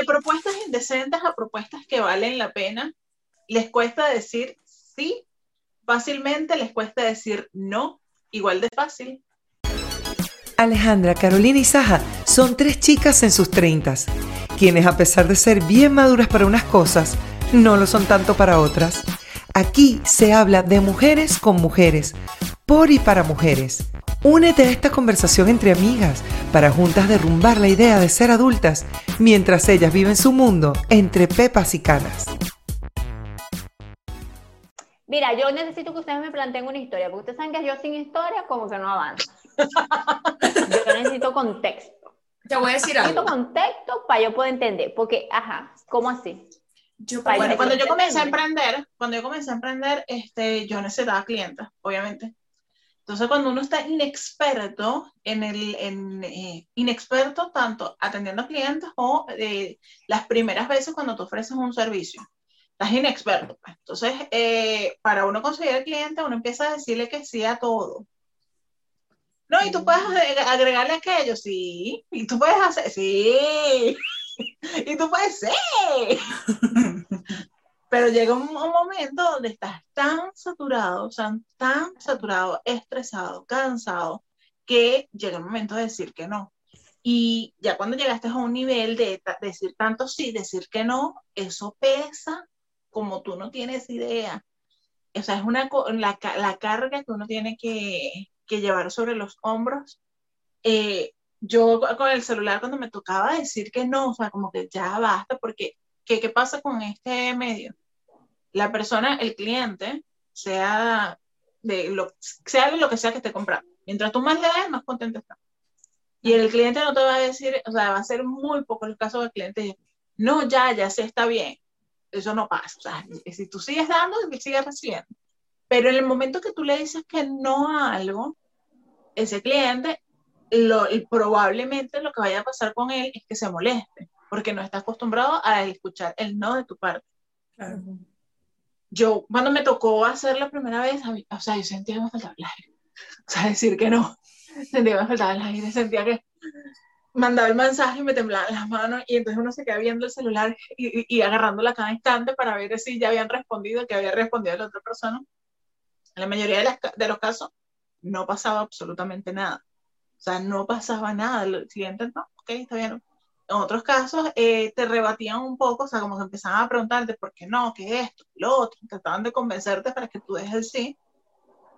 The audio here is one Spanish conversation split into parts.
de propuestas indecentes a propuestas que valen la pena, les cuesta decir sí fácilmente, les cuesta decir no, igual de fácil. Alejandra, Carolina y Saja son tres chicas en sus treintas, quienes a pesar de ser bien maduras para unas cosas, no lo son tanto para otras. Aquí se habla de mujeres con mujeres, por y para mujeres. Únete a esta conversación entre amigas para juntas derrumbar la idea de ser adultas mientras ellas viven su mundo entre pepas y canas. Mira, yo necesito que ustedes me planteen una historia, porque ustedes saben que yo sin historia como que no avanzo. yo necesito contexto. Te voy a decir algo. Necesito contexto para yo poder entender, porque, ajá, ¿cómo así? Yo, bueno, cuando yo comencé a emprender, cuando yo comencé a emprender, este, yo necesitaba clientes, obviamente. Entonces, cuando uno está inexperto en el, en, eh, inexperto tanto atendiendo a clientes o eh, las primeras veces cuando tú ofreces un servicio, estás inexperto. Entonces, eh, para uno conseguir el cliente, uno empieza a decirle que sí a todo. No, y tú puedes agregarle aquello, sí. Y tú puedes hacer, sí. y tú puedes, sí. Pero llega un, momento donde estás tan saturado, o sea, tan saturado, estresado, cansado, que llega el momento de decir que no. Y ya cuando llegaste a un nivel de, decir tanto sí, decir que no, eso pesa como tú no tienes idea. O sea, es una, la, la carga que uno tiene que, que llevar sobre los hombros. Eh, yo con el celular cuando me tocaba decir que no, o sea, como que ya basta, porque ¿qué, qué pasa con este medio? La persona, el cliente, sea de lo, sea lo que sea que esté comprando. Mientras tú más le das, más contento está. Y el cliente no te va a decir, o sea, va a ser muy poco el caso del cliente, no, ya, ya se está bien. Eso no pasa. O sea, si tú sigues dando, él sigue recibiendo. Pero en el momento que tú le dices que no a algo, ese cliente, lo, probablemente lo que vaya a pasar con él es que se moleste, porque no está acostumbrado a escuchar el no de tu parte. Claro yo cuando me tocó hacer la primera vez, o sea, yo sentía que me faltaba el aire. O sea, decir que no, sentía que me faltaba el aire, sentía que mandaba el mensaje y me temblaban las manos y entonces uno se queda viendo el celular y, y, agarrándola cada instante para ver si ya habían respondido, que había respondido la otra persona. En la mayoría de, las, de los casos no pasaba absolutamente nada. O sea, no pasaba nada. El siguiente, no, ok, está bien en otros casos eh, te rebatían un poco, o sea, como que empezaban a preguntarte por qué no, qué es esto, lo otro, trataban de convencerte para que tú dejes el sí,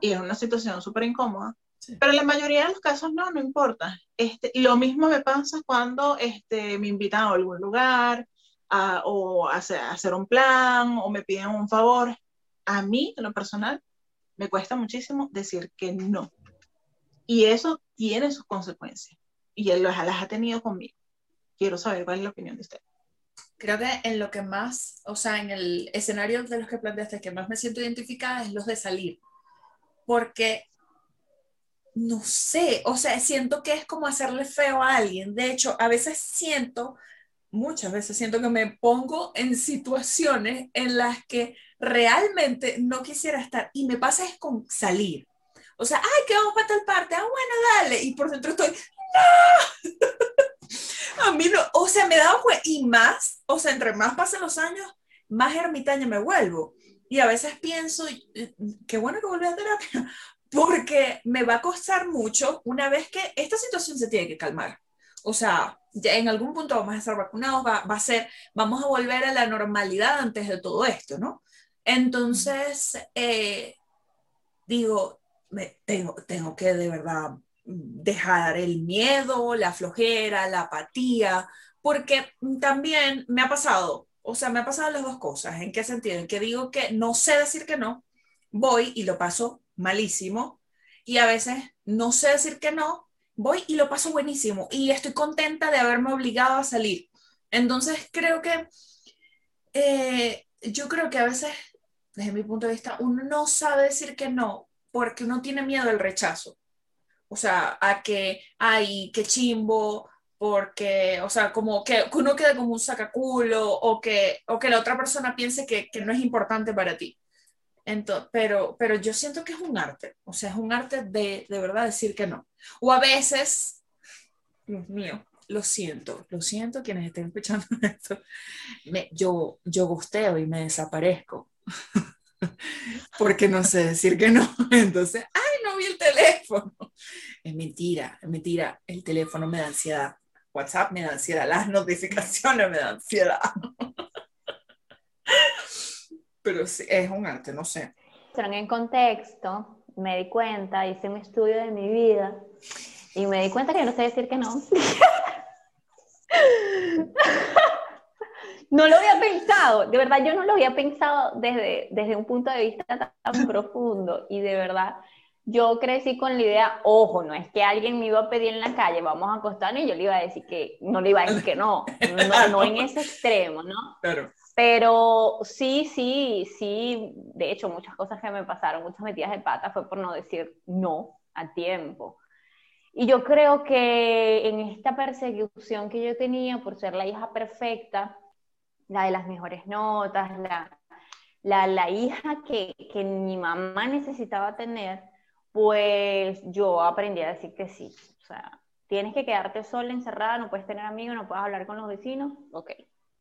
y es una situación súper incómoda. Pero en la mayoría de los casos no, no importa. Este, lo mismo me pasa cuando este, me invitan a algún lugar a, o a hacer, a hacer un plan o me piden un favor. A mí, en lo personal, me cuesta muchísimo decir que no. Y eso tiene sus consecuencias. Y él las ha tenido conmigo quiero saber cuál es la opinión de usted. Creo que en lo que más, o sea, en el escenario de los que planteaste, que más me siento identificada es los de salir. Porque, no sé, o sea, siento que es como hacerle feo a alguien. De hecho, a veces siento, muchas veces siento que me pongo en situaciones en las que realmente no quisiera estar. Y me pasa es con salir. O sea, ay, que vamos para tal parte. Ah, bueno, dale. Y por dentro estoy, A mí no, o sea, me he dado cuenta, y más, o sea, entre más pasan los años, más ermitaña me vuelvo. Y a veces pienso, eh, qué bueno que volví a terapia, porque me va a costar mucho una vez que esta situación se tiene que calmar. O sea, ya en algún punto vamos a estar vacunados, va, a ser, vamos a volver a la normalidad antes de todo esto, ¿no? Entonces, eh, digo, tengo, tengo que de verdad dejar el miedo, la flojera, la apatía, porque también me ha pasado, o sea, me ha pasado las dos cosas. ¿En qué sentido? En que digo que no sé decir que no, voy y lo paso malísimo, y a veces no sé decir que no, voy y lo paso buenísimo, y estoy contenta de haberme obligado a salir. Entonces, creo que, eh, yo creo que a veces, desde mi punto de vista, uno no sabe decir que no porque uno tiene miedo al rechazo. O sea, a que, ay, qué chimbo, porque, o sea, como que uno quede como un sacaculo o que, o que la otra persona piense que, que no es importante para ti. Entonces, pero, pero yo siento que es un arte, o sea, es un arte de, de verdad decir que no. O a veces, Dios mío, lo siento, lo siento quienes estén escuchando esto. Me, yo, yo gusteo y me desaparezco. Porque no sé decir que no. Entonces, ay, no vi el teléfono. Es mentira, es mentira. El teléfono me da ansiedad. WhatsApp me da ansiedad. Las notificaciones me dan ansiedad. Pero sí, es un arte, no sé. En contexto, me di cuenta, hice un estudio de mi vida y me di cuenta que no sé decir que no. No lo había pensado, de verdad yo no lo había pensado desde, desde un punto de vista tan, profundo y de verdad yo crecí con la idea, ojo, no es que alguien me iba a pedir en la calle, vamos a acostarnos y yo le iba a decir que no le iba a decir que no, no, no en ese extremo, ¿no? Claro. Pero sí, sí, sí, de hecho muchas cosas que me pasaron, muchas metidas de pata fue por no decir no a tiempo. Y yo creo que en esta persecución que yo tenía por ser la hija perfecta, la de las mejores notas, la, la, la hija que, que, mi mamá necesitaba tener, pues yo aprendí a decir que sí. O sea, tienes que quedarte sola, encerrada, no puedes tener amigos, no puedes hablar con los vecinos, ok.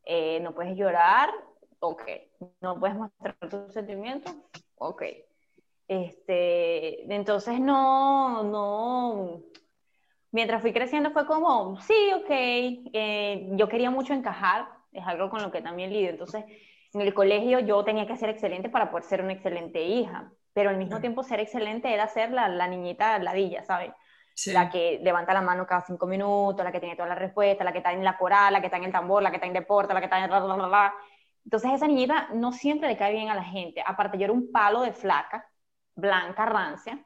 Eh, no puedes llorar, ok. No puedes mostrar tus sentimientos, ok. Este, entonces no, no, mientras fui creciendo fue como, sí, ok, eh, yo quería mucho encajar, es algo con lo que también lidio, entonces en el colegio yo tenía que ser excelente para poder ser una excelente hija, pero al mismo tiempo ser excelente era ser la, la niñita ladilla, ¿sabes? La que levanta la mano cada cinco minutos, la que tiene toda la respuesta, la que está en la coral, la que está en el tambor, la que está en deporte, la que está en... Bla, Entonces esa niñita no siempre le cae bien a la gente. Aparte yo era un palo de flaca, blanca, rancia.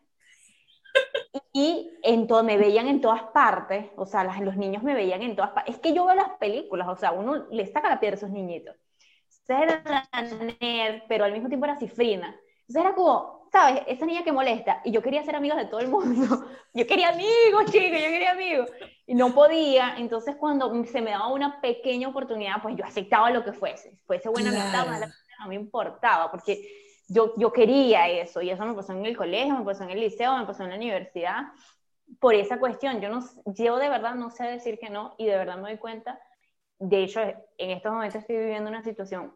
Y en todo, me veían en todas partes, o sea, los niños me veían en todas partes. Es que yo veo las películas, o sea, uno le saca la piedra a esos niñitos. Entonces era nerd, pero al mismo tiempo era cifrina. Entonces era como, ¿sabes? Esa niña que molesta. Y yo quería ser amigos de todo el mundo. Yo quería amigos, chicos, yo quería amigos. Y no podía. Entonces cuando se me daba una pequeña oportunidad, pues yo aceptaba lo que fuese. Fuese buena amistad, no me importaba, porque yo, yo quería eso. Y eso me pasó en el colegio, me pasó en el liceo, me pasó en la universidad. Por esa cuestión, yo, no, yo de verdad no sé decir que no y de verdad me doy cuenta. De hecho, en estos momentos estoy viviendo una situación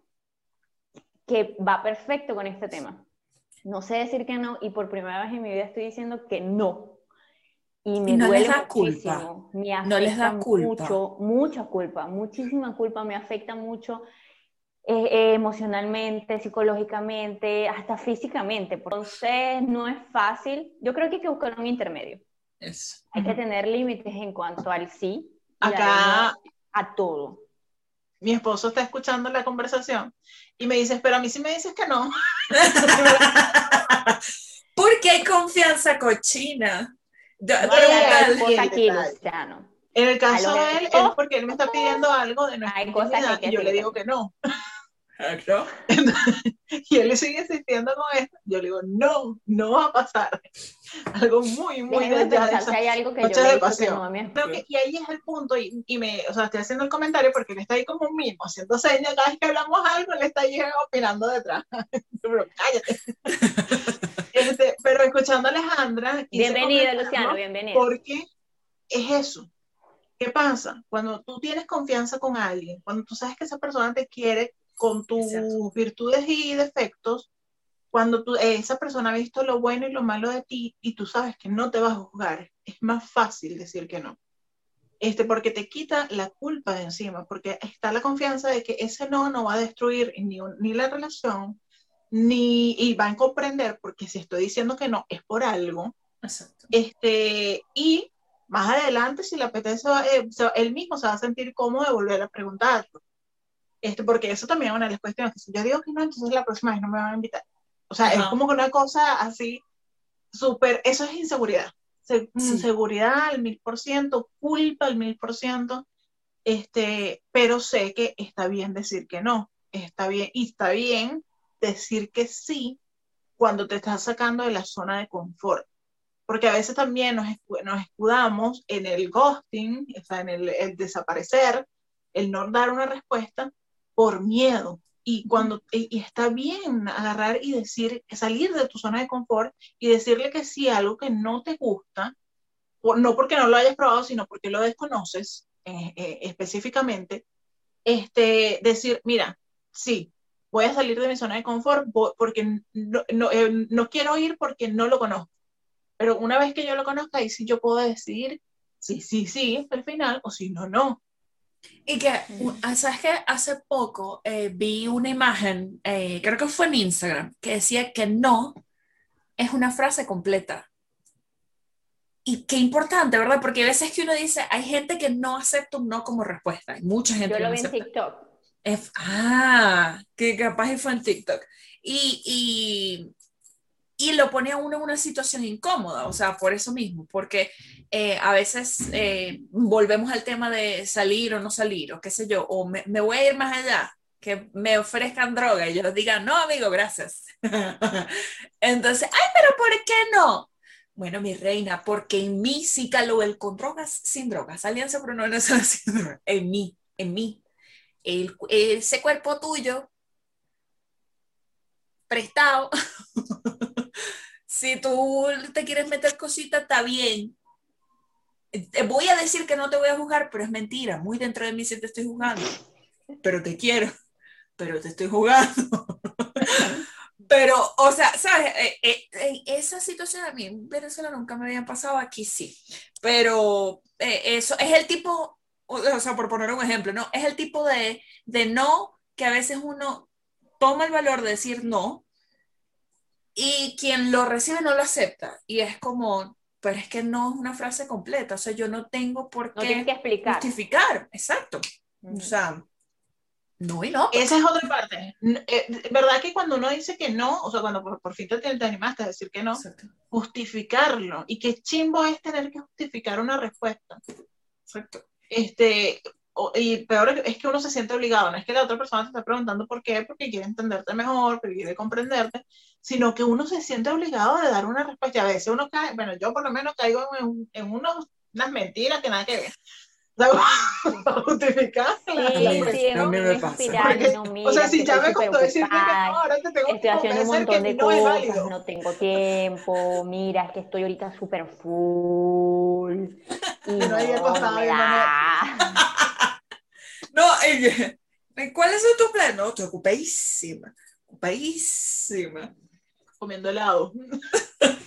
que va perfecto con este tema no sé decir que no y por primera vez en mi vida estoy diciendo que no. Y me duele les da muchísimo. Culpa. Me afecta no les da culpa. mucho, mucha culpa, muchísima culpa, me afecta mucho eh, eh, emocionalmente, psicológicamente, hasta físicamente. Entonces no es fácil. Yo creo que hay que buscar un intermedio. Es. Hay que tener límites en cuanto al sí. Acá a todo. Mi esposo está escuchando la conversación y me dice, pero a mí sí me dices que no. Porque hay confianza cochina. No, aquí, en el caso de él, es porque él me está pidiendo algo de nuestra intimidad y yo le digo que no. ¿No? y él sigue insistiendo con esto. Yo le digo, no, no va a pasar. Algo muy, muy de, de si hay algo que yo de pasión. Que no Creo que, y ahí es el punto, y, y, me, o sea, estoy haciendo el comentario porque él está ahí como un mismo, haciendo señas, cada vez que hablamos algo, él está ahí opinando detrás. pero cállate. este, pero escuchando a Alejandra. Bienvenida, Luciano, bienvenida. Porque es eso. ¿Qué pasa? Cuando tú tienes confianza con alguien, cuando tú sabes que esa persona te quiere con tus virtudes y defectos, cuando tú, esa persona ha visto lo bueno y lo malo de ti y tú sabes que no te vas a juzgar, es más fácil decir que no. Este, porque te quita la culpa de encima, porque está la confianza de que ese no no va a destruir ni, ni la relación, ni y va a comprender, porque si estoy diciendo que no, es por algo. Exacto. Este, y más adelante, si le apetece, eh, él mismo se va a sentir cómodo de volver a preguntarlo. Este, porque eso también es una de las cuestiones. Si yo digo que no, entonces la próxima vez no me van a invitar. O sea, es como que una cosa así, súper, eso es inseguridad. Inseguridad al mil por ciento, culpa al mil por ciento, este, pero sé que está bien decir que no, está bien, y está bien decir que sí cuando te estás sacando de la zona de confort. Porque a veces también nos, nos escudamos en el ghosting, o sea, en el, el desaparecer, el no dar una respuesta, por miedo. Y, cuando, y, está bien agarrar y decir, salir de tu zona de confort y decirle que sí algo que no te gusta, no porque no lo hayas probado, sino porque lo desconoces, eh, eh, específicamente, este, decir, mira, sí, voy a salir de mi zona de confort porque no, no, eh, no, quiero ir porque no lo conozco. Pero una vez que yo lo conozca, ahí sí yo puedo decidir si sí, sí, al final o si no, no. Y que, ah, ¿sabes que Hace poco eh, vi una imagen, eh, creo que fue en Instagram, que decía que no es una frase completa. Y qué importante, ¿verdad? Porque a veces que uno dice, hay gente que no acepta un no como respuesta. Hay mucha gente Yo lo vi en TikTok. ah, que capaz fue en TikTok. Y, y, y lo pone a uno en una situación incómoda, o sea, por eso mismo, porque eh, a veces eh, volvemos al tema de salir o no salir, o qué sé yo, o me, voy a ir más allá, que me ofrezcan droga y yo les diga, no, amigo, gracias. Entonces, ay, pero ¿por qué no? Bueno, mi reina, porque en mí sí caló el con drogas, sin drogas, alianza pero no sin drogas, en mí, en mí. Ese cuerpo tuyo prestado si tú te quieres meter cositas, está bien. Te voy a decir que no te voy a juzgar, pero es mentira. Muy dentro de mí sí te estoy jugando. Pero te quiero. Pero te estoy jugando. pero, o sea, ¿sabes? Eh, eh, eh, esa situación a mí en Venezuela nunca me había pasado, aquí sí. Pero eso es el tipo, o sea, por poner un ejemplo, ¿no? Es el tipo de, de no que a veces uno toma el valor de decir no, y quien lo recibe no lo acepta. Y es como, pero es que no es una frase completa, o sea, yo no tengo por qué que explicar. justificar, exacto. O sea, no y no. Esa es otra parte. Eh, ¿Verdad que cuando uno dice que no, o sea, cuando por, fin te, te, animaste a decir que no, justificarlo? Y qué chimbo es tener que justificar una respuesta. Exacto. Este, y peor es que uno se siente obligado, no es que la otra persona te está preguntando por qué, porque quiere entenderte mejor, porque quiere comprenderte, sino que uno se siente obligado de dar una respuesta. A veces uno cae, bueno, yo por lo menos caigo en, en unos, unas mentiras que nada que ver. Para justificar sí, mí me pasa. no, mira, o sea, si ya me costó decirte que no, ahora te tengo estoy haciendo un montón de cosas, no, no, tengo tiempo, mira, es que estoy ahorita súper full. Y no, no me No, eh, ¿cuáles son tus planes? estoy ocupadísima, ocupadísima. Comiendo helado.